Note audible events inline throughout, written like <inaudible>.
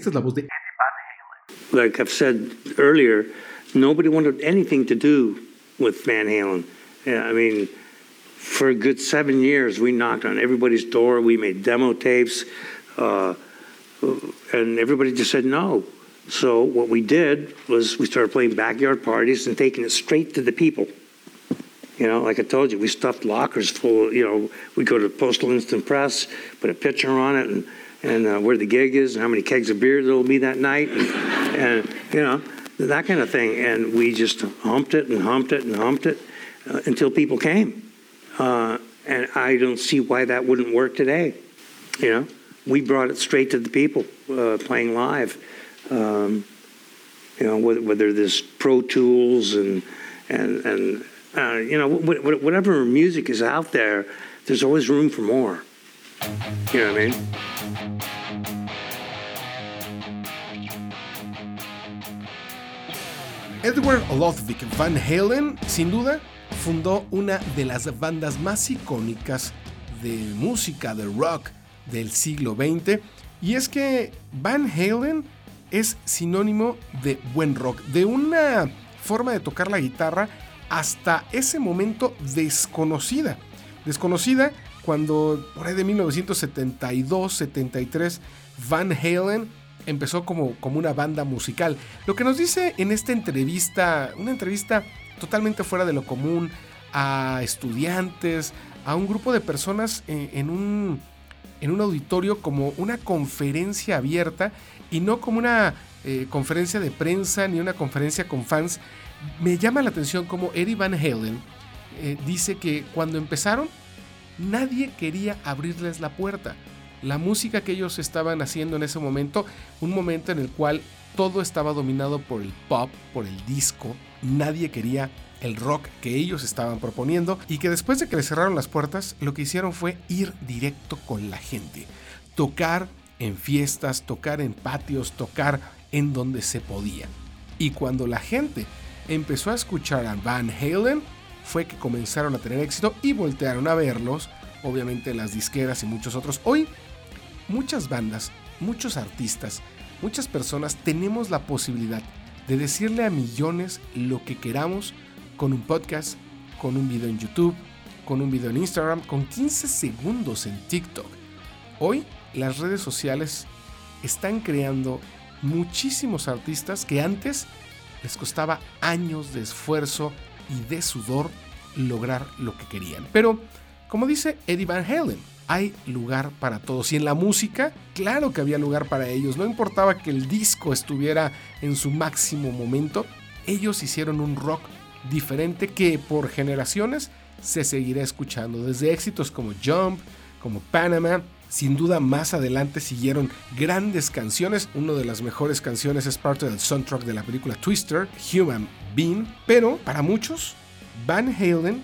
Esta es la voz de Van Halen. Like I've said earlier, nobody wanted anything to do with Van Halen. I mean, for a good seven years, we knocked on everybody's door. We made demo tapes, uh, and everybody just said no. So what we did was we started playing backyard parties and taking it straight to the people. You know, like I told you, we stuffed lockers full. You know, we go to the Postal Instant Press, put a picture on it, and and uh, where the gig is, and how many kegs of beer there will be that night, and, and you know that kind of thing. And we just humped it and humped it and humped it uh, until people came. Uh, and I don't see why that wouldn't work today. You know, we brought it straight to the people uh, playing live. Um, you know, whether, whether there's Pro Tools and and and uh, you know whatever music is out there, there's always room for more. Edward Lothwick Van Halen, sin duda, fundó una de las bandas más icónicas de música de rock del siglo XX. Y es que Van Halen es sinónimo de buen rock, de una forma de tocar la guitarra hasta ese momento desconocida. Desconocida cuando por ahí de 1972-73 Van Halen empezó como, como una banda musical. Lo que nos dice en esta entrevista, una entrevista totalmente fuera de lo común, a estudiantes, a un grupo de personas en, un, en un auditorio como una conferencia abierta y no como una eh, conferencia de prensa ni una conferencia con fans. Me llama la atención como Eddie Van Halen eh, dice que cuando empezaron nadie quería abrirles la puerta. La música que ellos estaban haciendo en ese momento, un momento en el cual todo estaba dominado por el pop, por el disco, nadie quería el rock que ellos estaban proponiendo y que después de que les cerraron las puertas, lo que hicieron fue ir directo con la gente, tocar en fiestas, tocar en patios, tocar en donde se podía. Y cuando la gente empezó a escuchar a Van Halen, fue que comenzaron a tener éxito y voltearon a verlos, obviamente las disqueras y muchos otros. Hoy, muchas bandas, muchos artistas, muchas personas tenemos la posibilidad de decirle a millones lo que queramos con un podcast, con un video en YouTube, con un video en Instagram, con 15 segundos en TikTok. Hoy las redes sociales están creando muchísimos artistas que antes les costaba años de esfuerzo y de sudor lograr lo que querían. Pero, como dice Eddie Van Halen, hay lugar para todos. Y en la música, claro que había lugar para ellos. No importaba que el disco estuviera en su máximo momento, ellos hicieron un rock diferente que por generaciones se seguirá escuchando. Desde éxitos como Jump, como Panama, sin duda más adelante siguieron grandes canciones. Una de las mejores canciones es parte del soundtrack de la película Twister, Human Being. Pero para muchos, Van Halen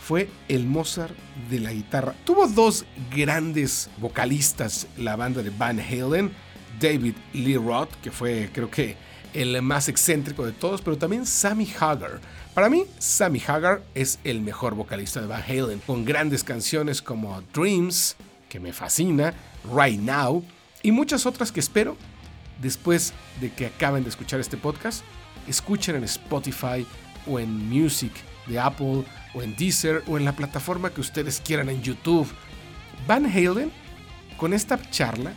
fue el Mozart de la guitarra. Tuvo dos grandes vocalistas la banda de Van Halen. David Lee Roth, que fue creo que el más excéntrico de todos, pero también Sammy Hagar. Para mí, Sammy Hagar es el mejor vocalista de Van Halen, con grandes canciones como Dreams, que me fascina, Right Now, y muchas otras que espero, después de que acaben de escuchar este podcast, escuchen en Spotify o en Music de Apple o en Deezer o en la plataforma que ustedes quieran en YouTube. Van Halen, con esta charla,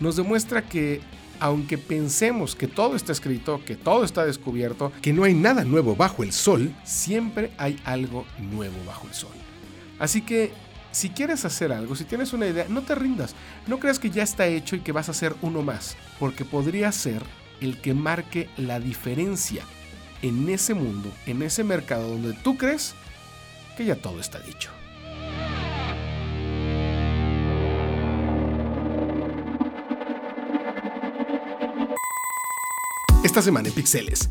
nos demuestra que aunque pensemos que todo está escrito, que todo está descubierto, que no hay nada nuevo bajo el sol, siempre hay algo nuevo bajo el sol. Así que si quieres hacer algo, si tienes una idea, no te rindas. No creas que ya está hecho y que vas a hacer uno más, porque podría ser el que marque la diferencia en ese mundo, en ese mercado donde tú crees que ya todo está dicho. Esta semana en Pixeles.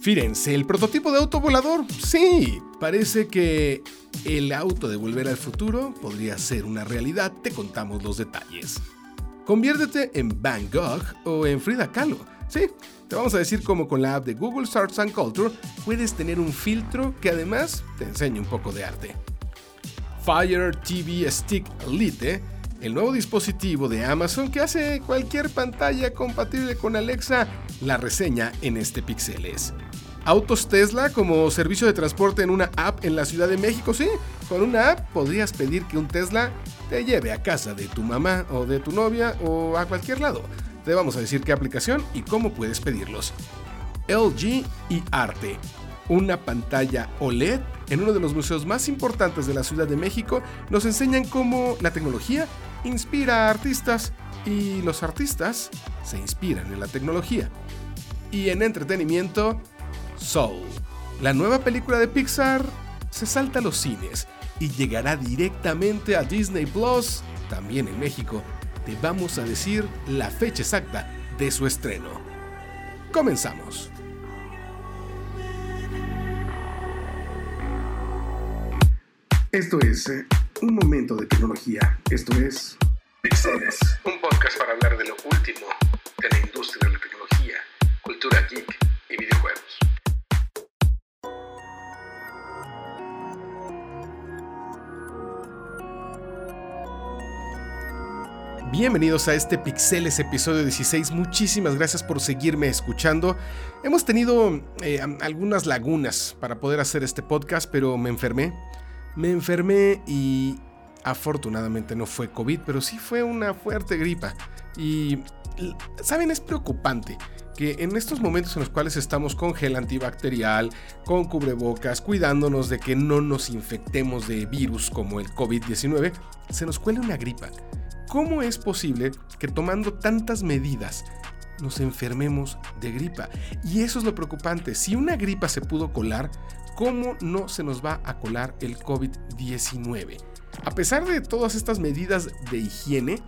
Firenze, el prototipo de auto volador. Sí, parece que el auto de Volver al Futuro podría ser una realidad. Te contamos los detalles. Conviértete en Van Gogh o en Frida Kahlo. Sí, te vamos a decir cómo con la app de Google Arts and Culture puedes tener un filtro que además te enseña un poco de arte. Fire TV Stick Lite el nuevo dispositivo de Amazon que hace cualquier pantalla compatible con Alexa, la reseña en este Pixeles. Autos Tesla como servicio de transporte en una app en la Ciudad de México, sí, con una app podrías pedir que un Tesla te lleve a casa de tu mamá o de tu novia o a cualquier lado. Te vamos a decir qué aplicación y cómo puedes pedirlos. LG y Arte, una pantalla OLED en uno de los museos más importantes de la Ciudad de México, nos enseñan cómo la tecnología inspira a artistas y los artistas se inspiran en la tecnología. Y en entretenimiento, Soul. La nueva película de Pixar se salta a los cines y llegará directamente a Disney Plus, también en México. Te vamos a decir la fecha exacta de su estreno. Comenzamos. Esto es eh, un momento de tecnología. Esto es Pixeles, un podcast para hablar de lo último Bienvenidos a este Pixeles episodio 16. Muchísimas gracias por seguirme escuchando. Hemos tenido eh, algunas lagunas para poder hacer este podcast, pero me enfermé. Me enfermé y afortunadamente no fue COVID, pero sí fue una fuerte gripa. Y, ¿saben? Es preocupante que en estos momentos en los cuales estamos con gel antibacterial, con cubrebocas, cuidándonos de que no nos infectemos de virus como el COVID-19, se nos cuele una gripa. ¿Cómo es posible que tomando tantas medidas nos enfermemos de gripa? Y eso es lo preocupante. Si una gripa se pudo colar, ¿cómo no se nos va a colar el COVID-19? A pesar de todas estas medidas de higiene,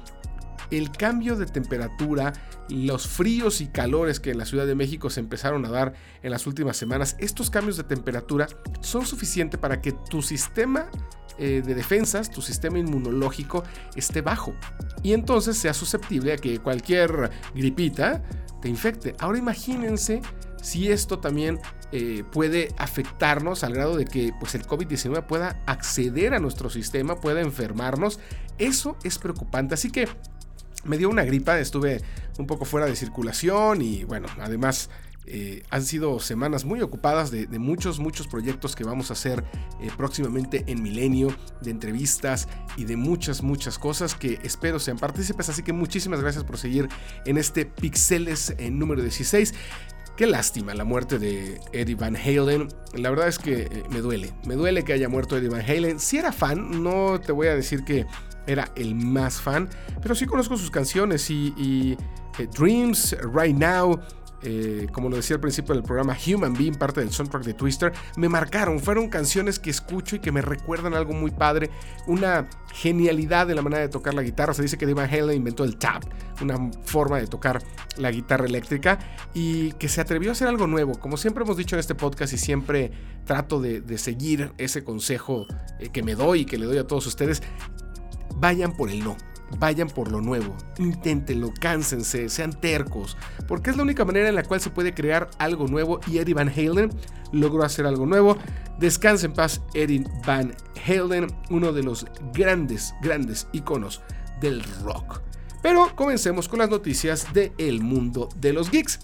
el cambio de temperatura, los fríos y calores que en la Ciudad de México se empezaron a dar en las últimas semanas, estos cambios de temperatura son suficientes para que tu sistema eh, de defensas, tu sistema inmunológico esté bajo y entonces sea susceptible a que cualquier gripita te infecte. Ahora imagínense si esto también eh, puede afectarnos al grado de que pues, el COVID-19 pueda acceder a nuestro sistema, pueda enfermarnos. Eso es preocupante. Así que me dio una gripa, estuve un poco fuera de circulación y bueno, además eh, han sido semanas muy ocupadas de, muchos, muchos proyectos que vamos a hacer eh, próximamente en Milenio, de entrevistas y de muchas, muchas cosas que espero sean partícipes. Así que muchísimas gracias por seguir en este Pixeles en número 16. Qué lástima la muerte de Eddie Van Halen. La verdad es que eh, me duele. Me duele que haya muerto Eddie Van Halen. Si era fan, no te voy a decir que era el más fan, pero sí conozco sus canciones y, eh, Dreams, Right Now, eh, como lo decía al principio del programa, Human Being, parte del soundtrack de Twister, me marcaron. Fueron canciones que escucho y que me recuerdan algo muy padre, una genialidad de la manera de tocar la guitarra. Se dice que Van Halen inventó el tap, una forma de tocar la guitarra eléctrica y que se atrevió a hacer algo nuevo. Como siempre hemos dicho en este podcast y siempre trato de, seguir ese consejo eh, que me doy y que le doy a todos ustedes, vayan por el no vayan por lo nuevo, inténtenlo, cánsense, sean tercos, porque es la única manera en la cual se puede crear algo nuevo y Eddie Van Halen logró hacer algo nuevo. Descanse en paz Eddie Van Halen, uno de los grandes, grandes iconos del rock. Pero comencemos con las noticias del mundo de los geeks.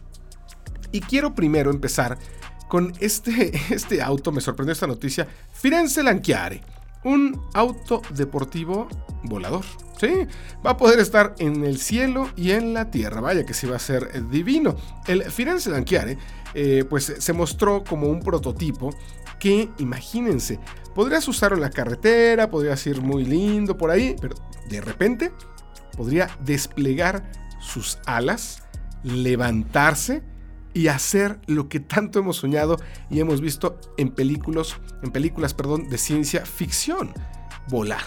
Y quiero primero empezar con este, <laughs> este auto, me sorprendió esta noticia, Firenze Lanchiare un auto deportivo volador. Sí, va a poder estar en el cielo y en la tierra. Vaya que sí va a ser divino. El Firenze Lanchiare eh, pues se mostró como un prototipo que, imagínense, podrías usarlo en la carretera, podrías ir muy lindo por ahí, pero de repente podría desplegar sus alas, levantarse y hacer lo que tanto hemos soñado y hemos visto en películas, en películas perdón, de ciencia ficción, volar.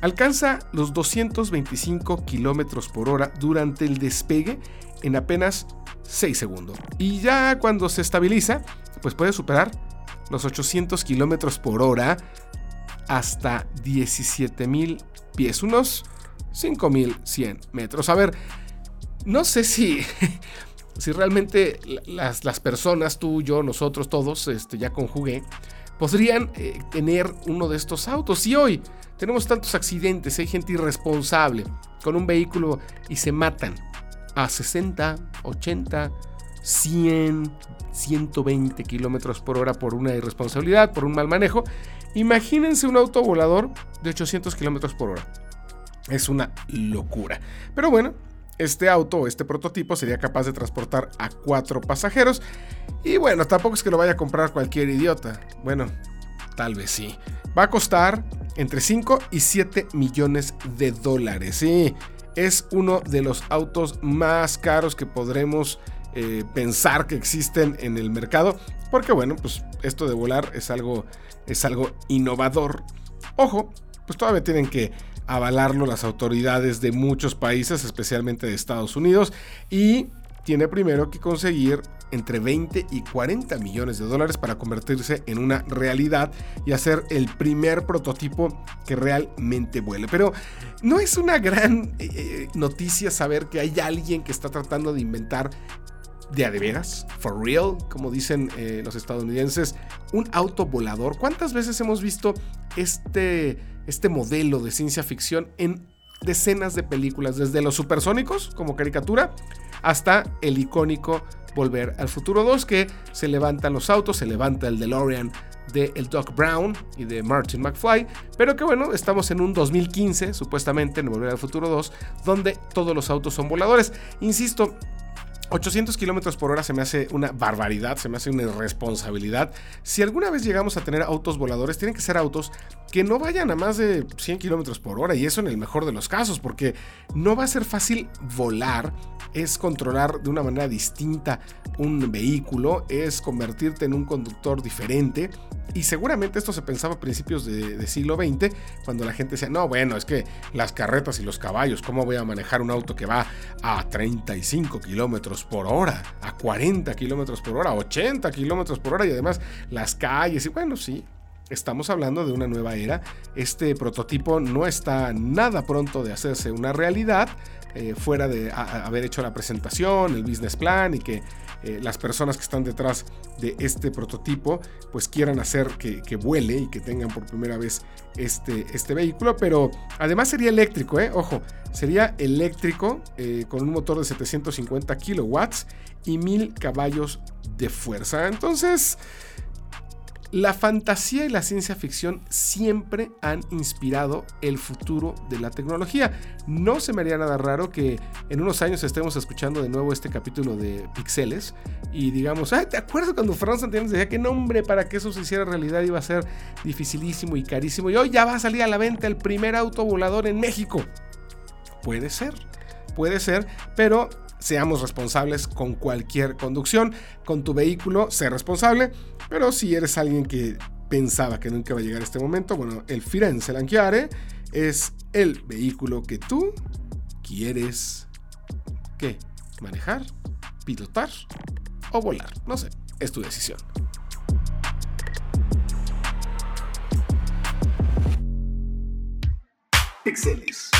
Alcanza los 225 kilómetros por hora durante el despegue en apenas 6 segundos. Y ya cuando se estabiliza, pues puede superar los 800 kilómetros por hora hasta 17.000 pies, unos 5.100 metros. A ver, no sé si <laughs> si realmente las, las personas, tú, yo, nosotros, todos, este, ya conjugué, podrían eh, tener uno de estos autos. Y hoy tenemos tantos accidentes, hay gente irresponsable con un vehículo y se matan a 60, 80, 100, 120 kilómetros por hora por una irresponsabilidad, por un mal manejo. Imagínense un auto volador de 800 kilómetros por hora. Es una locura. Pero bueno, este auto, este prototipo, sería capaz de transportar a cuatro pasajeros. Y bueno, tampoco es que lo vaya a comprar cualquier idiota. Bueno, tal vez sí. Va a costar entre 5 y 7 millones de dólares. Sí, es uno de los autos más caros que podremos eh, pensar que existen en el mercado. Porque bueno, pues esto de volar es algo, es algo innovador. Ojo, pues todavía tienen que avalarlo las autoridades de muchos países, especialmente de Estados Unidos. Y tiene primero que conseguir entre 20 y 40 millones de dólares para convertirse en una realidad y hacer el primer prototipo que realmente vuele. Pero no es una gran eh, eh, noticia saber que hay alguien que está tratando de inventar de a de veras, for real, como dicen eh, los estadounidenses, un auto volador. ¿Cuántas veces hemos visto este, este modelo de ciencia ficción en decenas de películas, desde los supersónicos como caricatura hasta el icónico Volver al Futuro 2, que se levantan los autos, se levanta el DeLorean de el Doc Brown y de Martin McFly, pero que bueno, estamos en un 2015, supuestamente en Volver al Futuro 2, donde todos los autos son voladores. Insisto, 800 kilómetros por hora se me hace una barbaridad, se me hace una irresponsabilidad. Si alguna vez llegamos a tener autos voladores, tienen que ser autos que no vayan a más de 100 kilómetros por hora, y eso en el mejor de los casos, porque no va a ser fácil volar, es controlar de una manera distinta un vehículo, es convertirte en un conductor diferente, y seguramente esto se pensaba a principios de, siglo XX, cuando la gente decía, no, bueno, es que las carretas y los caballos, ¿cómo voy a manejar un auto que va a 35 kilómetros por hora, a 40 kilómetros por hora, 80 kilómetros por hora y además las calles? Y bueno, sí, estamos hablando de una nueva era. Este prototipo no está nada pronto de hacerse una realidad, eh, fuera de haber hecho la presentación, el business plan y que eh, las personas que están detrás de este prototipo pues quieran hacer que, vuele y que tengan por primera vez este, este vehículo, pero además sería eléctrico, ¿eh? ojo, sería eléctrico con un motor de 750 kilowatts y 1000 caballos de fuerza. Entonces... La fantasía y la ciencia ficción siempre han inspirado el futuro de la tecnología. No se me haría nada raro que en unos años estemos escuchando de nuevo este capítulo de Pixeles y digamos, ¿te acuerdas cuando Fernando Santiago decía que nombre para que eso se hiciera realidad iba a ser dificilísimo y carísimo y hoy ya va a salir a la venta el primer auto volador en México? Puede ser, puede ser, pero seamos responsables con cualquier conducción. Con tu vehículo, sé responsable. Pero si eres alguien que pensaba que nunca iba a llegar este momento, bueno, el Firenze Lanchiare es el vehículo que tú quieres ¿qué? manejar, pilotar o volar. No sé, es tu decisión. Pixeles.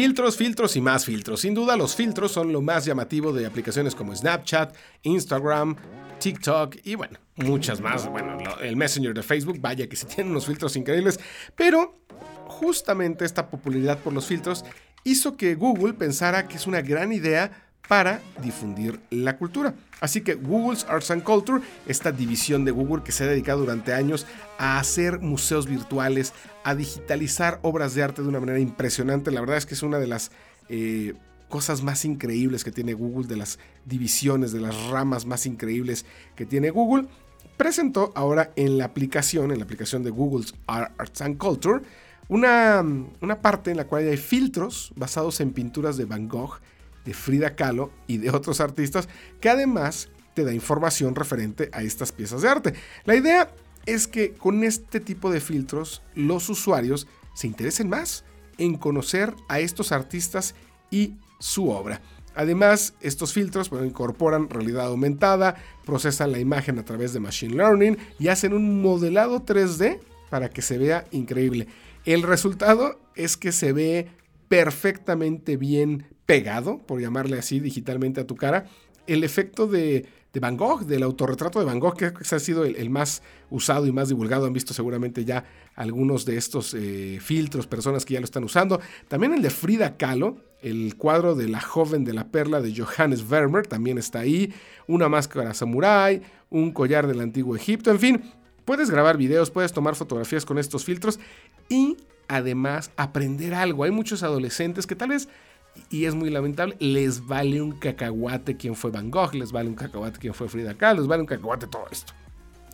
Filtros, filtros y más filtros. Sin duda los filtros son lo más llamativo de aplicaciones como Snapchat, Instagram, TikTok y bueno, muchas más. Bueno, el Messenger de Facebook, vaya que se <laughs> tienen unos filtros increíbles. Pero justamente esta popularidad por los filtros hizo que Google pensara que es una gran idea para difundir la cultura. Así que Google's Arts and Culture, esta división de Google que se ha dedicado durante años a hacer museos virtuales, a digitalizar obras de arte de una manera impresionante, la verdad es que es una de las eh, cosas más increíbles que tiene Google, de las divisiones, de las ramas más increíbles que tiene Google, presentó ahora en la aplicación, en la aplicación de Google's Arts and Culture, una, una parte en la cual hay filtros basados en pinturas de Van Gogh, de Frida Kahlo y de otros artistas que además te da información referente a estas piezas de arte. La idea es que con este tipo de filtros los usuarios se interesen más en conocer a estos artistas y su obra. Además, estos filtros incorporan realidad aumentada, procesan la imagen a través de Machine Learning y hacen un modelado 3D para que se vea increíble. El resultado es que se ve perfectamente bien pegado, por llamarle así digitalmente a tu cara, el efecto de, Van Gogh, del autorretrato de Van Gogh, que ha sido el, más usado y más divulgado. Han visto seguramente ya algunos de estos eh, filtros, personas que ya lo están usando. También el de Frida Kahlo, el cuadro de la joven de la perla de Johannes Vermeer, también está ahí. Una máscara samurai, un collar del antiguo Egipto, en fin. Puedes grabar videos, puedes tomar fotografías con estos filtros y además aprender algo. Hay muchos adolescentes que tal vez y es muy lamentable, les vale un cacahuate quien fue Van Gogh, les vale un cacahuate quien fue Frida Kahlo, les vale un cacahuate todo esto.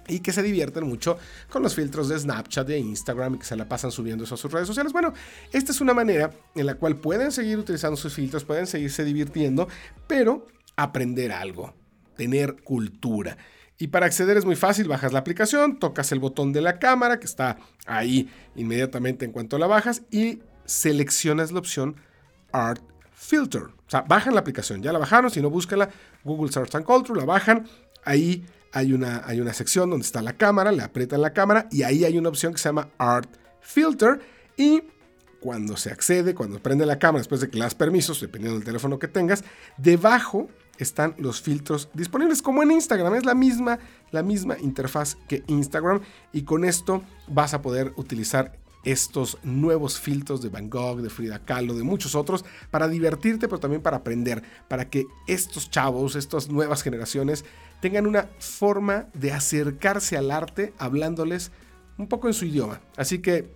Y que se divierten mucho con los filtros de Snapchat, de Instagram y que se la pasan subiendo eso a sus redes sociales. Bueno, esta es una manera en la cual pueden seguir utilizando sus filtros, pueden seguirse divirtiendo, pero aprender algo, tener cultura. Y para acceder es muy fácil, bajas la aplicación, tocas el botón de la cámara que está ahí inmediatamente en cuanto la bajas y seleccionas la opción Art Filter. O sea, bajan la aplicación, ya la bajaron, si no búscala, Google Search and Culture, la bajan, ahí hay una, hay una sección donde está la cámara, le aprietan la cámara y ahí hay una opción que se llama Art Filter. Y cuando se accede, cuando prende la cámara, después de que le das permisos, dependiendo del teléfono que tengas, debajo están los filtros disponibles como en Instagram. Es la misma, la misma interfaz que Instagram. Y con esto vas a poder utilizar estos nuevos filtros de Van Gogh, de Frida Kahlo, de muchos otros, para divertirte, pero también para aprender, para que estos chavos, estas nuevas generaciones, tengan una forma de acercarse al arte hablándoles un poco en su idioma. Así que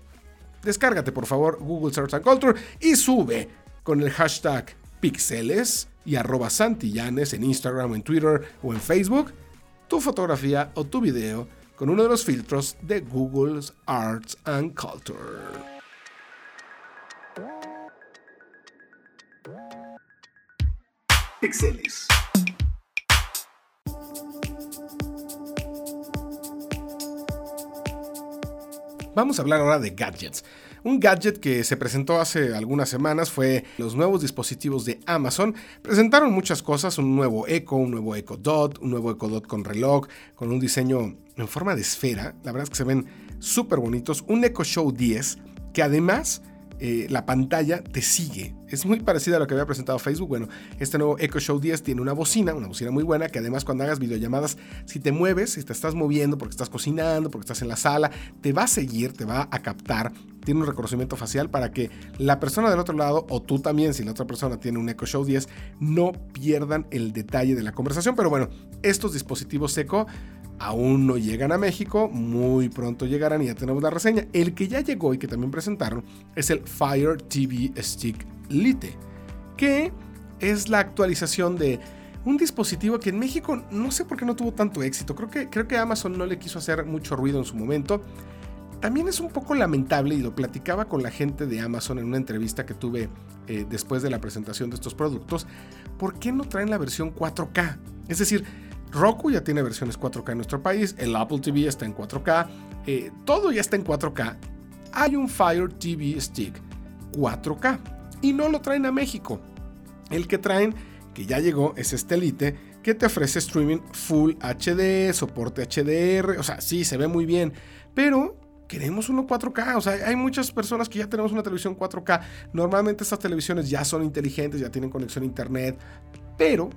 descárgate por favor Google Search and Culture y sube con el hashtag pixeles y arroba santillanes en Instagram, en Twitter o en Facebook tu fotografía o tu video con uno de los filtros de Google's Arts and Culture. Pixeles. Vamos a hablar ahora de gadgets. Un gadget que se presentó hace algunas semanas fue los nuevos dispositivos de Amazon. Presentaron muchas cosas, un nuevo Echo, un nuevo Echo Dot, un nuevo Echo Dot con reloj, con un diseño en forma de esfera. La verdad es que se ven súper bonitos. Un Echo Show 10 que además eh, la pantalla te sigue. Es muy parecida a lo que había presentado Facebook. Bueno, este nuevo Echo Show 10 tiene una bocina, una bocina muy buena, que además cuando hagas videollamadas, si te mueves, si te estás moviendo porque estás cocinando, porque estás en la sala, te va a seguir, te va a captar. Tiene un reconocimiento facial para que la persona del otro lado, o tú también, si la otra persona tiene un Echo Show 10, no pierdan el detalle de la conversación. Pero bueno, estos dispositivos Echo aún no llegan a México, muy pronto llegarán y ya tenemos la reseña. El que ya llegó y que también presentaron es el Fire TV Stick Lite, que es la actualización de un dispositivo que en México no sé por qué no tuvo tanto éxito. Creo que, creo que Amazon no le quiso hacer mucho ruido en su momento. También es un poco lamentable, y lo platicaba con la gente de Amazon en una entrevista que tuve eh, después de la presentación de estos productos, ¿por qué no traen la versión 4K? Es decir, Roku ya tiene versiones 4K en nuestro país, el Apple TV está en 4K, eh, todo ya está en 4K. Hay un Fire TV Stick 4K y no lo traen a México. El que traen, que ya llegó, es este Elite, que te ofrece streaming Full HD, soporte HDR, o sea, sí, se ve muy bien, pero queremos uno 4K. O sea, hay muchas personas que ya tenemos una televisión 4K. Normalmente estas televisiones ya son inteligentes, ya tienen conexión a internet, pero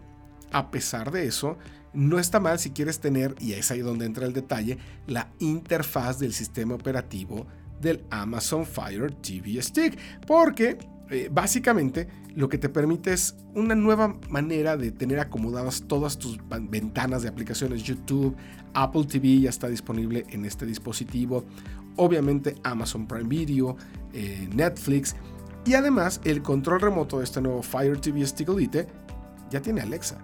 a pesar de eso, no está mal si quieres tener, y es ahí donde entra el detalle, la interfaz del sistema operativo del Amazon Fire TV Stick, porque eh, básicamente lo que te permite es una nueva manera de tener acomodadas todas tus ventanas de aplicaciones YouTube, Apple TV ya está disponible en este dispositivo, obviamente Amazon Prime Video, eh, Netflix y además el control remoto de este nuevo Fire TV Stick Elite ya tiene Alexa.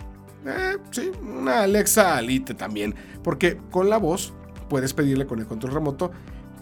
Eh, sí, una Alexa Elite también, porque con la voz puedes pedirle con el control remoto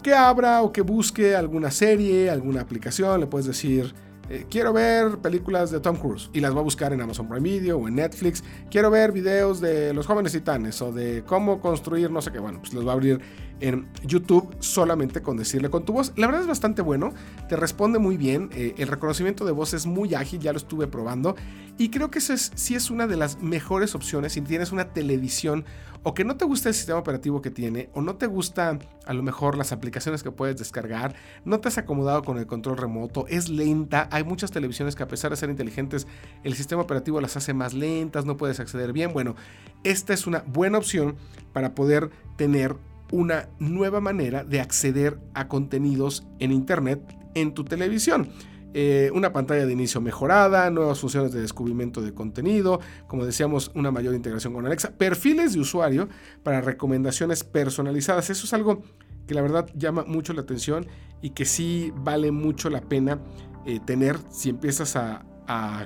que abra o que busque alguna serie, alguna aplicación, le puedes decir eh, quiero ver películas de Tom Cruise y las va a buscar en Amazon Prime Video o en Netflix. Quiero ver videos de los jóvenes titanes o de cómo construir no sé qué. Bueno, pues los va a abrir en YouTube solamente con decirle con tu voz. La verdad es bastante bueno, te responde muy bien, eh, el reconocimiento de voz es muy ágil, ya lo estuve probando y creo que eso es, sí es una de las mejores opciones si tienes una televisión o que no te gusta el sistema operativo que tiene o no te gusta a lo mejor las aplicaciones que puedes descargar, no te has acomodado con el control remoto, es lenta, Hay muchas televisiones que a pesar de ser inteligentes, el sistema operativo las hace más lentas, no puedes acceder bien. Bueno, esta es una buena opción para poder tener una nueva manera de acceder a contenidos en Internet en tu televisión. Eh, una pantalla de inicio mejorada, nuevas funciones de descubrimiento de contenido, como decíamos, una mayor integración con Alexa, perfiles de usuario para recomendaciones personalizadas. Eso es algo que la verdad llama mucho la atención y que sí vale mucho la pena eh, tener si empiezas a,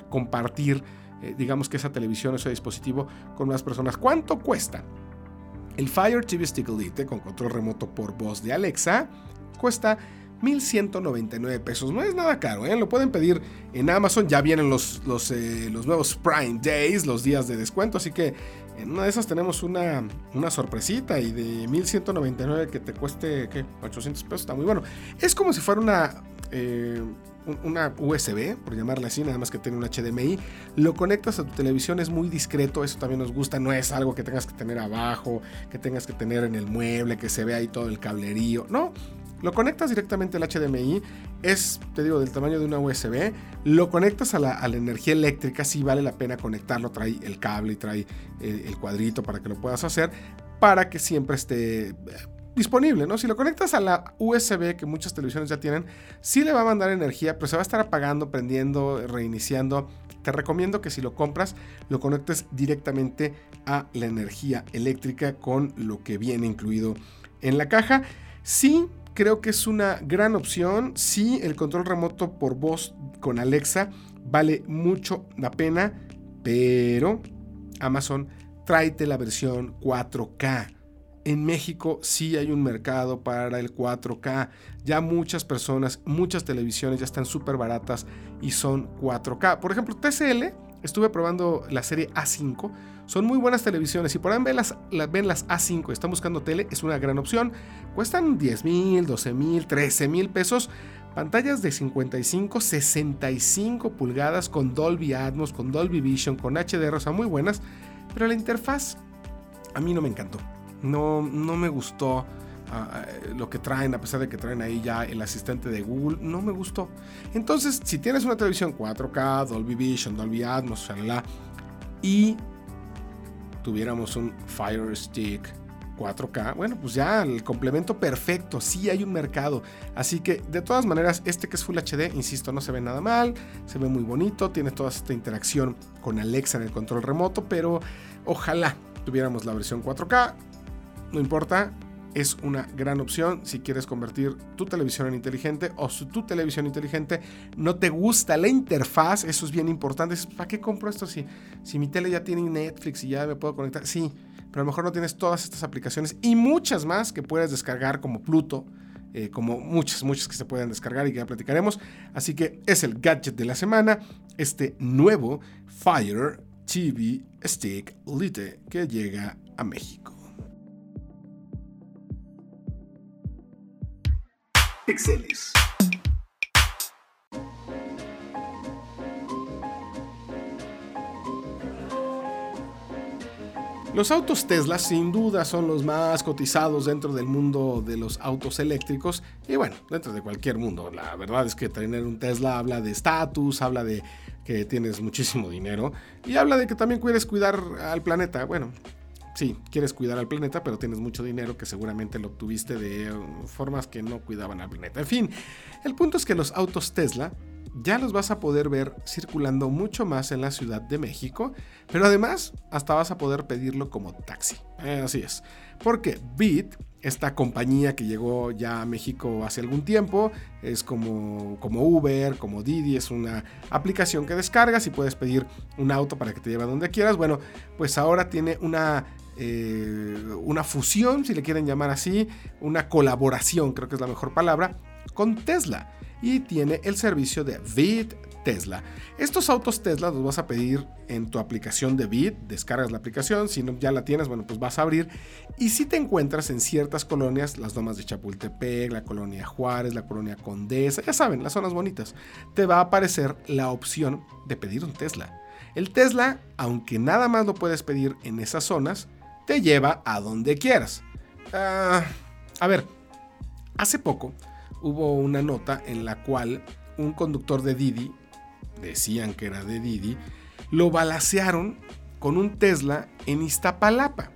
compartir, eh, digamos que esa televisión, ese dispositivo con más personas. ¿Cuánto cuesta? El Fire TV Stick Elite con control remoto por voz de Alexa cuesta 1199 pesos. No es nada caro, ¿eh? lo pueden pedir en Amazon. Ya vienen los, los, eh, los, nuevos Prime Days, los días de descuento. Así que en una de esas tenemos una, una sorpresita y de 1199 que te cueste ¿qué? 800 pesos. Está muy bueno. Es como si fuera una. Una USB, por llamarla así, nada más que tiene un HDMI, lo conectas a tu televisión, es muy discreto, eso también nos gusta, no es algo que tengas que tener abajo, que tengas que tener en el mueble, que se vea ahí todo el cablerío, no, lo conectas directamente al HDMI, es, te digo, del tamaño de una USB. Lo conectas a la, energía eléctrica, sí vale la pena conectarlo. Trae el cable y trae eh, el, cuadrito para que lo puedas hacer, para que siempre esté disponible, ¿no? Si lo conectas a la USB que muchas televisiones ya tienen, sí le va a mandar energía, pero se va a estar apagando, prendiendo, reiniciando. Te recomiendo que si lo compras, lo conectes directamente a la energía eléctrica con lo que viene incluido en la caja. Sí, creo que es una gran opción. Sí, el control remoto por voz con Alexa vale mucho la pena, pero Amazon tráete la versión 4K. En México sí hay un mercado para el 4K. Ya muchas personas, muchas televisiones ya están súper baratas y son 4K. Por ejemplo, TCL, estuve probando la serie A5 son muy buenas televisiones. Si por ahí ven las, ven las A5 y están buscando tele, es una gran opción. Cuestan 10 mil, 12 mil, 13 mil pesos. Pantallas de 55, 65 pulgadas con Dolby Atmos, con Dolby Vision, con HDR, o sea, muy buenas. Pero la interfaz a mí no me encantó. No, no me gustó ah, lo que traen, a pesar de que traen ahí ya el asistente de Google, no me gustó. Entonces, si tienes una televisión 4K, Dolby Vision, Dolby Atmos, y tuviéramos un Fire Stick 4K, bueno, pues ya el complemento perfecto, sí hay un mercado. Así que de todas maneras, este que es Full HD, insisto, no se ve nada mal, se ve muy bonito, tiene toda esta interacción con Alexa en el control remoto, pero ojalá tuviéramos la versión 4K, no importa, es una gran opción si quieres convertir tu televisión en inteligente o tu televisión inteligente no te gusta la interfaz, eso es bien importante. ¿Para qué compro esto si, si mi tele ya tiene Netflix y ya me puedo conectar? Sí, pero a lo mejor no tienes todas estas aplicaciones y muchas más que puedes descargar como Pluto. Eh, como muchas, muchas que se pueden descargar y que ya platicaremos. Así que es el gadget de la semana, este nuevo Fire TV Stick Lite que llega a México. Los autos Tesla sin duda son los más cotizados dentro del mundo de los autos eléctricos y bueno, dentro de cualquier mundo. La verdad es que tener un Tesla habla de estatus, habla de que tienes muchísimo dinero y habla de que también quieres cuidar al planeta. Bueno, sí, quieres cuidar al planeta, pero tienes mucho dinero que seguramente lo obtuviste de uh, formas que no cuidaban al planeta. En fin, el punto es que los autos Tesla ya los vas a poder ver circulando mucho más en la Ciudad de México, pero además hasta vas a poder pedirlo como taxi. Eh, así es, porque Bit esta compañía que llegó ya a México hace algún tiempo. Es como, como Uber, como Didi, es una aplicación que descargas y puedes pedir un auto para que te lleve a donde quieras. Bueno, pues ahora tiene una eh, una fusión, si le quieren llamar así, una colaboración, creo que es la mejor palabra, con Tesla. Y tiene el servicio de Bit Tesla. Estos autos Tesla los vas a pedir en tu aplicación de Bit, descargas la aplicación, si no ya la tienes, bueno, pues vas a abrir. Y si te encuentras en ciertas colonias, las domas de Chapultepec, la colonia Juárez, la colonia Condesa, ya saben, las zonas bonitas, te va a aparecer la opción de pedir un Tesla. El Tesla, aunque nada más lo puedes pedir en esas zonas, te lleva a donde quieras. Ah, a ver, hace poco hubo una nota en la cual un conductor de Didi decían que era de Didi, lo balacearon con un Tesla en Iztapalapa.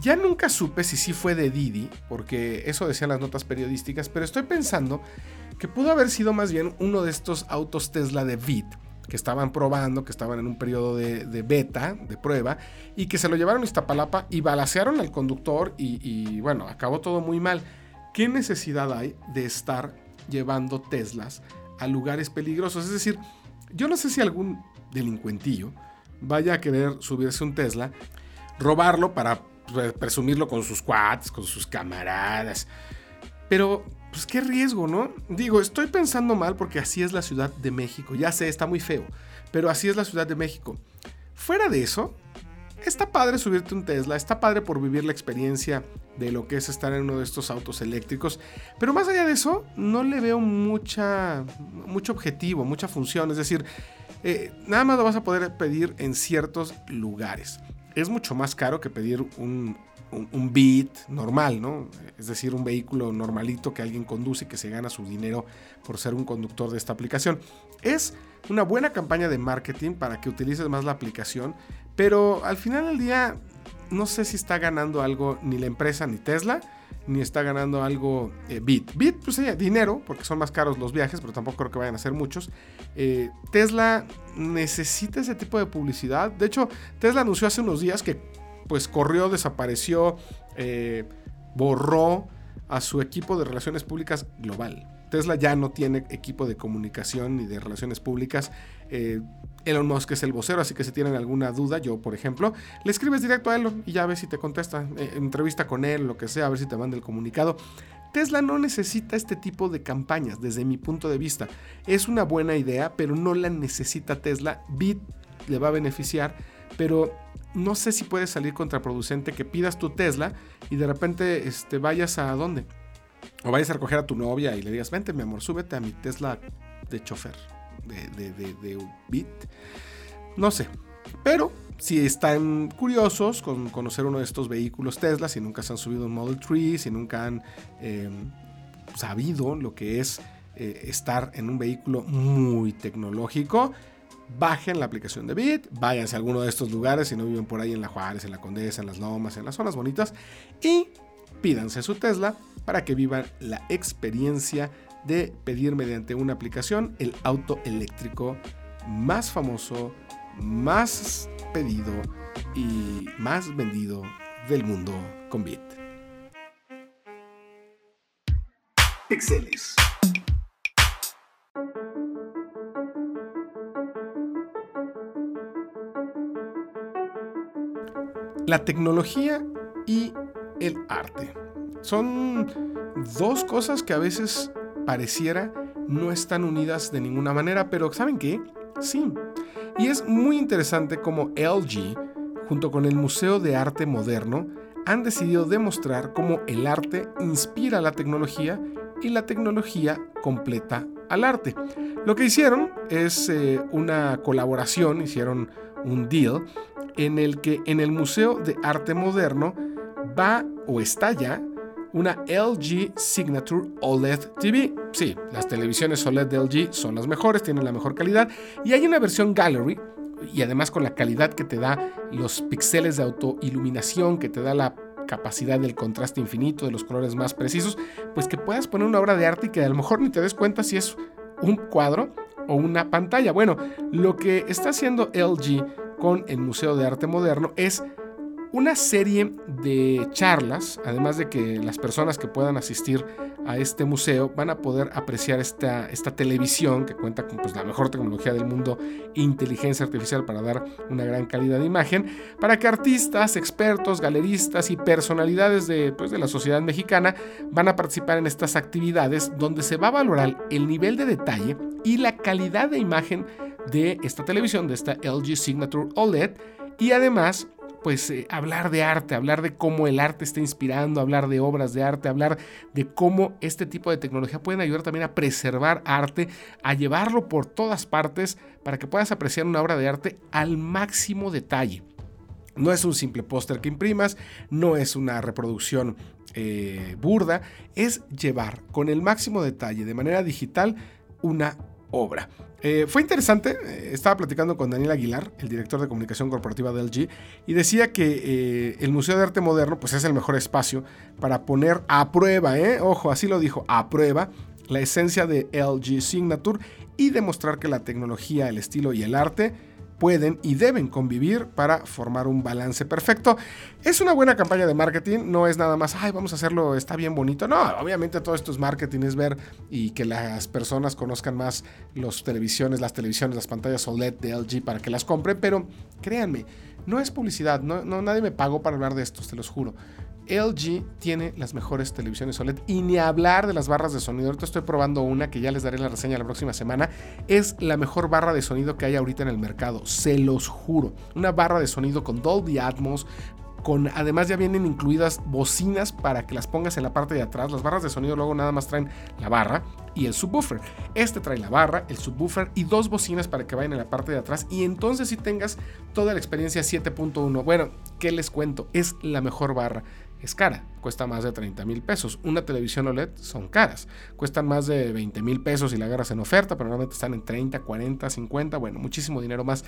Ya nunca supe si sí fue de Didi, porque eso decían las notas periodísticas, pero estoy pensando que pudo haber sido más bien uno de estos autos Tesla de VIT que estaban probando, que estaban en un periodo de, beta, de prueba, y que se lo llevaron a Iztapalapa y balacearon al conductor y, y bueno, acabó todo muy mal. ¿Qué necesidad hay de estar llevando Teslas a lugares peligrosos? Es decir, yo no sé si algún delincuentillo vaya a querer subirse un Tesla, robarlo para presumirlo con sus quads, con sus camaradas. Pero, pues qué riesgo, ¿no? Digo, estoy pensando mal porque así es la Ciudad de México. Ya sé, está muy feo, pero así es la Ciudad de México. Fuera de eso, está padre subirte un Tesla, está padre por vivir la experiencia de lo que es estar en uno de estos autos eléctricos, pero más allá de eso, no le veo mucha, mucho objetivo, mucha función. Es decir, eh, nada más lo vas a poder pedir en ciertos lugares es mucho más caro que pedir un, un, Beat normal, ¿no? Es decir, un vehículo normalito que alguien conduce y que se gana su dinero por ser un conductor de esta aplicación. Es una buena campaña de marketing para que utilices más la aplicación, pero al final del día no sé si está ganando algo ni la empresa ni Tesla, ni está ganando algo eh, Bit. Bit, pues sería dinero, porque son más caros los viajes, pero tampoco creo que vayan a ser muchos. Eh, Tesla necesita ese tipo de publicidad. De hecho, Tesla anunció hace unos días que pues corrió, desapareció, eh, borró a su equipo de relaciones públicas global. Tesla ya no tiene equipo de comunicación ni de relaciones públicas. Eh, Elon Musk es el vocero, así que si tienen alguna duda, yo por ejemplo, le escribes directo a Elon y ya ves si te contesta. Eh, entrevista con él, lo que sea, a ver si te manda el comunicado. Tesla no necesita este tipo de campañas, desde mi punto de vista. Es una buena idea, pero no la necesita Tesla. Bit le va a beneficiar, pero no sé si puede salir contraproducente que pidas tu Tesla y de repente este, vayas a dónde o vayas a recoger a tu novia y le digas, vente mi amor, súbete a mi Tesla de chofer, de, de, de, Bit. No sé. Pero si están curiosos con conocer uno de estos vehículos Tesla, si nunca se han subido un Model 3, si nunca han em, sabido lo que es eh, estar en un vehículo muy tecnológico, bajen la aplicación de Bit, váyanse a alguno de estos lugares si no viven por ahí en La Juárez, en La Condesa, en Las Lomas, en las zonas bonitas y pídanse su Tesla para que vivan la experiencia de pedir mediante una aplicación el auto eléctrico más famoso, más pedido y más vendido del mundo con Bit. Pixeles. La tecnología el arte. Son dos cosas que a veces pareciera no están unidas de ninguna manera, pero ¿saben qué? Sí. Y es muy interesante como LG, junto con el Museo de Arte Moderno, han decidido demostrar cómo el arte inspira la tecnología y la tecnología completa al arte. Lo que hicieron es eh, una colaboración, hicieron un deal en el que en el Museo de Arte Moderno va o está ya una LG Signature OLED TV. Sí, las televisiones OLED de LG son las mejores, tienen la mejor calidad y hay una versión Gallery y además con la calidad que te da los píxeles de autoiluminación, que te da la capacidad del contraste infinito, de los colores más precisos, pues que puedas poner una obra de arte y que a lo mejor ni te des cuenta si es un cuadro o una pantalla. Bueno, lo que está haciendo LG con el Museo de Arte Moderno es una serie de charlas, además de que las personas que puedan asistir a este museo van a poder apreciar esta, esta televisión que cuenta con pues, la mejor tecnología del mundo, inteligencia artificial para dar una gran calidad de imagen, para que artistas, expertos, galeristas y personalidades de, pues, de la sociedad mexicana van a participar en estas actividades donde se va a valorar el nivel de detalle y la calidad de imagen de esta televisión, de esta LG Signature OLED, y además pues eh, hablar de arte, hablar de cómo el arte está inspirando, hablar de obras de arte, hablar de cómo este tipo de tecnología pueden ayudar también a preservar arte, a llevarlo por todas partes para que puedas apreciar una obra de arte al máximo detalle. No es un simple póster que imprimas, no es una reproducción eh, burda, es llevar con el máximo detalle de manera digital una obra. Eh, fue interesante, eh, estaba platicando con Daniel Aguilar, el director de comunicación corporativa de LG, y decía que eh, el Museo de Arte Moderno pues, es el mejor espacio para poner a prueba, ojo, así lo dijo, a prueba, la esencia de LG Signature y demostrar que la tecnología, el estilo y el arte pueden y deben convivir para formar un balance perfecto. Es una buena campaña de marketing, no es nada más, ay, vamos a hacerlo, está bien bonito. No, obviamente todo esto es marketing, es ver y que las personas conozcan más los televisiones, las televisiones, las pantallas OLED de LG para que las compren, pero créanme, no es publicidad, no, no nadie me pagó para hablar de esto, te los juro. LG tiene las mejores televisiones OLED y ni hablar de las barras de sonido. Ahorita estoy probando una que ya les daré la reseña la próxima semana. Es la mejor barra de sonido que hay ahorita en el mercado, se los juro. Una barra de sonido con Dolby Atmos, con, además ya vienen incluidas bocinas para que las pongas en la parte de atrás. Las barras de sonido luego nada más traen la barra y el subwoofer. Este trae la barra, el subwoofer y dos bocinas para que vayan en la parte de atrás. Y entonces si tengas toda la experiencia 7.1. Bueno, ¿qué les cuento? Es la mejor barra es cara, cuesta más de 30 mil pesos. Una televisión OLED son caras, cuestan más de 20 mil pesos y la agarras en oferta, pero normalmente están en 30, 40, 50, bueno, muchísimo dinero más.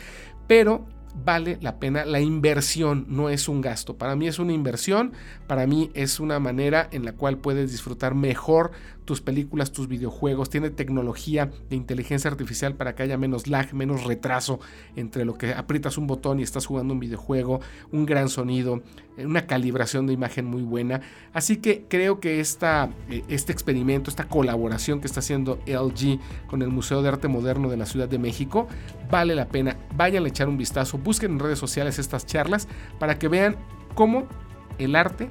Pero vale la pena la inversión, no es un gasto. Para mí es una inversión, para mí es una manera en la cual puedes disfrutar mejor tus películas, tus videojuegos. Tiene tecnología de inteligencia artificial para que haya menos lag, menos retraso entre lo que aprietas un botón y estás jugando un videojuego, un gran sonido, eh, una calibración de imagen muy buena. Así que creo que esta, eh, este experimento, esta colaboración que está haciendo LG con el Museo de Arte Moderno de la Ciudad de México, vale la pena. Vayan a echar un vistazo busquen en redes sociales estas charlas para que vean cómo el arte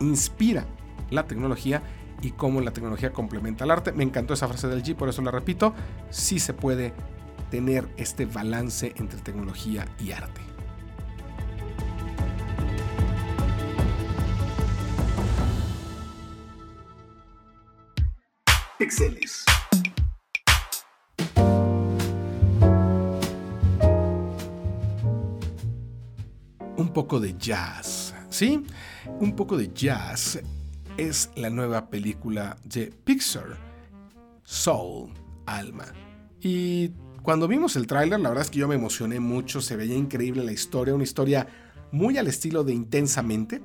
inspira la tecnología y cómo la tecnología complementa al arte. Me encantó esa frase del G, por eso la repito. Sí se puede tener este balance entre tecnología y arte. Pixeles. un poco de jazz. ¿Sí? Un poco de jazz es la nueva película de Pixar, Soul, Alma. Y cuando vimos el tráiler, la verdad es que yo me emocioné mucho, se veía increíble la historia, una historia muy al estilo de Intensamente,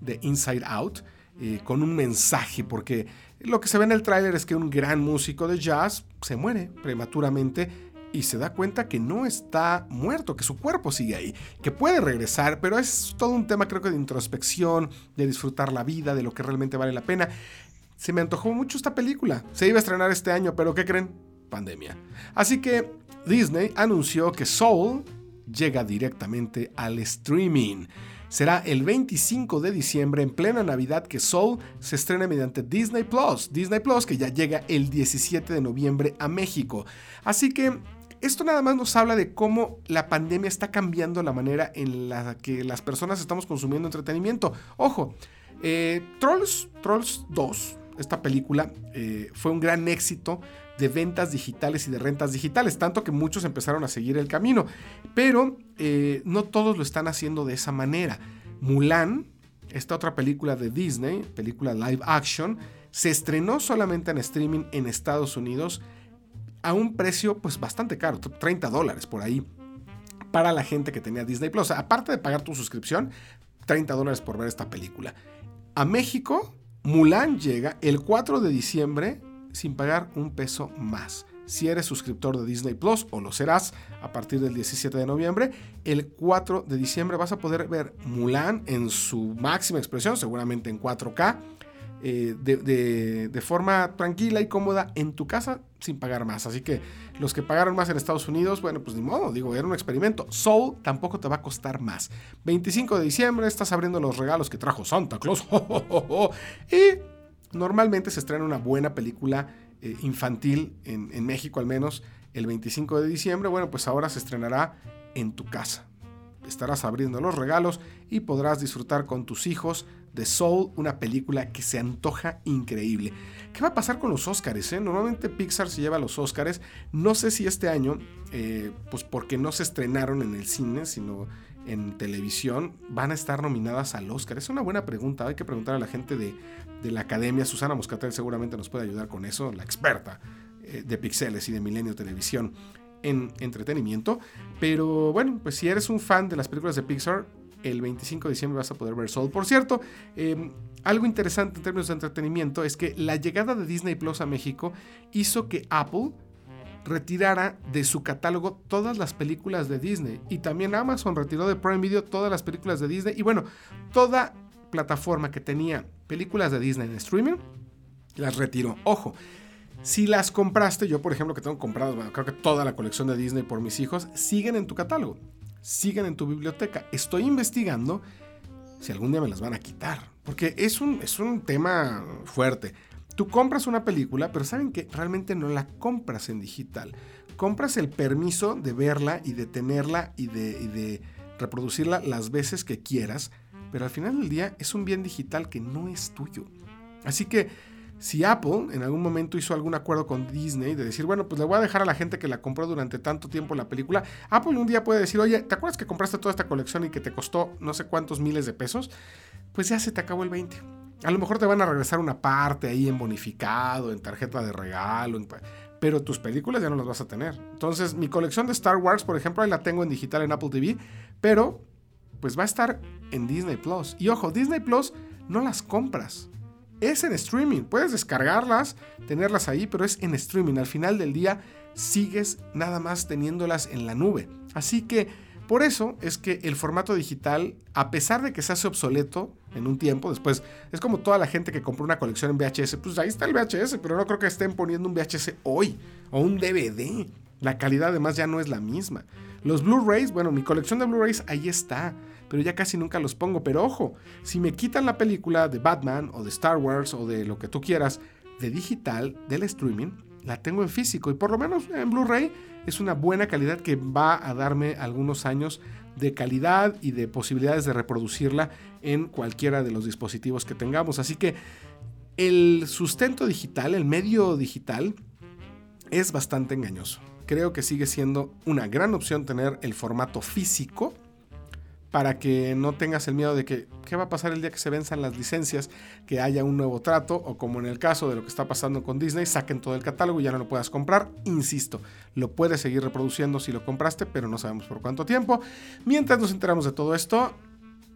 de Inside Out, eh, con un mensaje, porque lo que se ve en el tráiler es que un gran músico de jazz se muere prematuramente y se da cuenta que no está muerto, que su cuerpo sigue ahí, que puede regresar, pero es todo un tema creo que de introspección, de disfrutar la vida, de lo que realmente vale la pena. Se me antojó mucho esta película. Se iba a estrenar este año, pero ¿qué creen? Pandemia. Así que Disney anunció que Soul llega directamente al streaming. Será el 25 de diciembre en plena Navidad que Soul se estrena mediante Disney Plus. Disney Plus que ya llega el 17 de noviembre a México. Así que esto nada más nos habla de cómo la pandemia está cambiando la manera en la que las personas estamos consumiendo entretenimiento. Ojo, eh, Trolls, Trolls 2, esta película, eh, fue un gran éxito de ventas digitales y de rentas digitales, tanto que muchos empezaron a seguir el camino, pero eh, no todos lo están haciendo de esa manera. Mulan, esta otra película de Disney, película live action, se estrenó solamente en streaming en Estados Unidos a un precio pues bastante caro, 30 dólares por ahí, para la gente que tenía Disney Plus. Aparte de pagar tu suscripción, 30 dólares por ver esta película. A México, Mulan llega el 4 de diciembre sin pagar un peso más. Si eres suscriptor de Disney Plus o lo serás a partir del 17 de noviembre, el 4 de diciembre vas a poder ver Mulan en su máxima expresión, seguramente en 4K eh, de, forma tranquila y cómoda en tu casa sin pagar más. Así que los que pagaron más en Estados Unidos, bueno, pues ni modo, digo, era un experimento. Soul tampoco te va a costar más. 25 de diciembre estás abriendo los regalos que trajo Santa Claus. <laughs> y normalmente se estrena una buena película eh, infantil en, en México al menos el 25 de diciembre. Bueno, pues ahora se estrenará en tu casa. Estarás abriendo los regalos y podrás disfrutar con tus hijos de Soul, una película que se antoja increíble. ¿Qué va a pasar con los Oscars? Eh? Normalmente Pixar se lleva los Oscars. No sé si este año, eh, pues porque no se estrenaron en el cine, sino en televisión, van a estar nominadas al Oscar. Es una buena pregunta. Hay que preguntar a la gente de, de la academia. Susana Moscatel seguramente nos puede ayudar con eso, la experta eh, de Pixeles y de Milenio Televisión en entretenimiento. Pero bueno, pues si eres un fan de las películas de Pixar, el 25 de diciembre vas a poder ver Soul. Por cierto, em, algo interesante en términos de entretenimiento es que la llegada de Disney Plus a México hizo que Apple retirara de su catálogo todas las películas de Disney y también Amazon retiró de Prime Video todas las películas de Disney y bueno, toda plataforma que tenía películas de Disney en streaming las retiró. Ojo, si las compraste, yo por ejemplo que tengo compradas, bueno, creo que toda la colección de Disney por mis hijos, siguen en tu catálogo, siguen en tu biblioteca. Estoy investigando si algún día me las van a quitar, porque es un, es un tema fuerte. Tú compras una película, pero saben que realmente no la compras en digital. Compras el permiso de verla y de tenerla y de reproducirla las veces que quieras, pero al final del día es un bien digital que no es tuyo. Así que si Apple en algún momento hizo algún acuerdo con Disney de decir, bueno, pues le voy a dejar a la gente que la compró durante tanto tiempo la película, Apple un día puede decir, oye, ¿te acuerdas que compraste toda esta colección y que te costó no sé cuántos miles de pesos? Pues ya se te acabó el 20. A lo mejor te van a regresar una parte ahí en bonificado, en tarjeta de regalo, pero tus películas ya no las vas a tener. Entonces, mi colección de Star Wars, por ejemplo, ahí la tengo en digital en Apple TV, pero pues va a estar en Disney Plus. Y ojo, Disney Plus no las compras es en streaming. Puedes descargarlas, tenerlas ahí, pero es en streaming. Al final del día sigues nada más teniéndolas en la nube. Así que por eso es que el formato digital, a pesar de que se hace obsoleto en un tiempo, después es como toda la gente que compró una colección en VHS, pues ahí está el VHS, pero no creo que estén poniendo un VHS hoy o un DVD. La calidad además ya no es la misma. Los Blu-rays, bueno, mi colección de Blu-rays ahí está pero ya casi nunca los pongo. Pero ojo, si me quitan la película de Batman o de Star Wars o de lo que tú quieras de digital, del streaming, la tengo en físico y por lo menos en Blu-ray es una buena calidad que va a darme algunos años de calidad y de posibilidades de reproducirla en cualquiera de los dispositivos que tengamos. Así que el sustento digital, el medio digital, es bastante engañoso. Creo que sigue siendo una gran opción tener el formato físico para que no tengas el miedo de que qué va a pasar el día que se venzan las licencias, que haya un nuevo trato o como en el caso de lo que está pasando con Disney, saquen todo el catálogo y ya no lo puedas comprar. Insisto, lo puedes seguir reproduciendo si lo compraste, pero no sabemos por cuánto tiempo. Mientras nos enteramos de todo esto,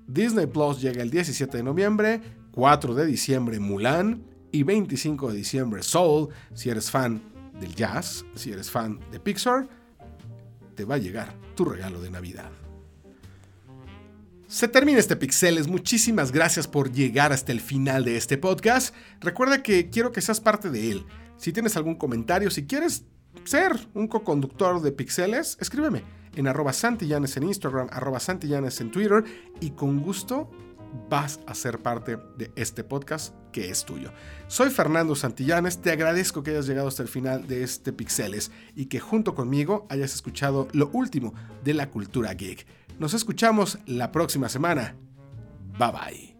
Disney Plus llega el 17 de noviembre, 4 de diciembre Mulan y 25 de diciembre Soul. Si eres fan del jazz, si eres fan de Pixar, te va a llegar tu regalo de Navidad. Se termina este Pixeles. Muchísimas gracias por llegar hasta el final de este podcast. Recuerda que quiero que seas parte de él. Si tienes algún comentario, si quieres ser un co-conductor de Pixeles, escríbeme en arroba santillanes en Instagram, arroba santillanes en Twitter y con gusto vas a ser parte de este podcast que es tuyo. Soy Fernando Santillanes, te agradezco que hayas llegado hasta el final de este Pixeles y que junto conmigo hayas escuchado lo último de la cultura geek. Nos escuchamos la próxima semana. Bye bye.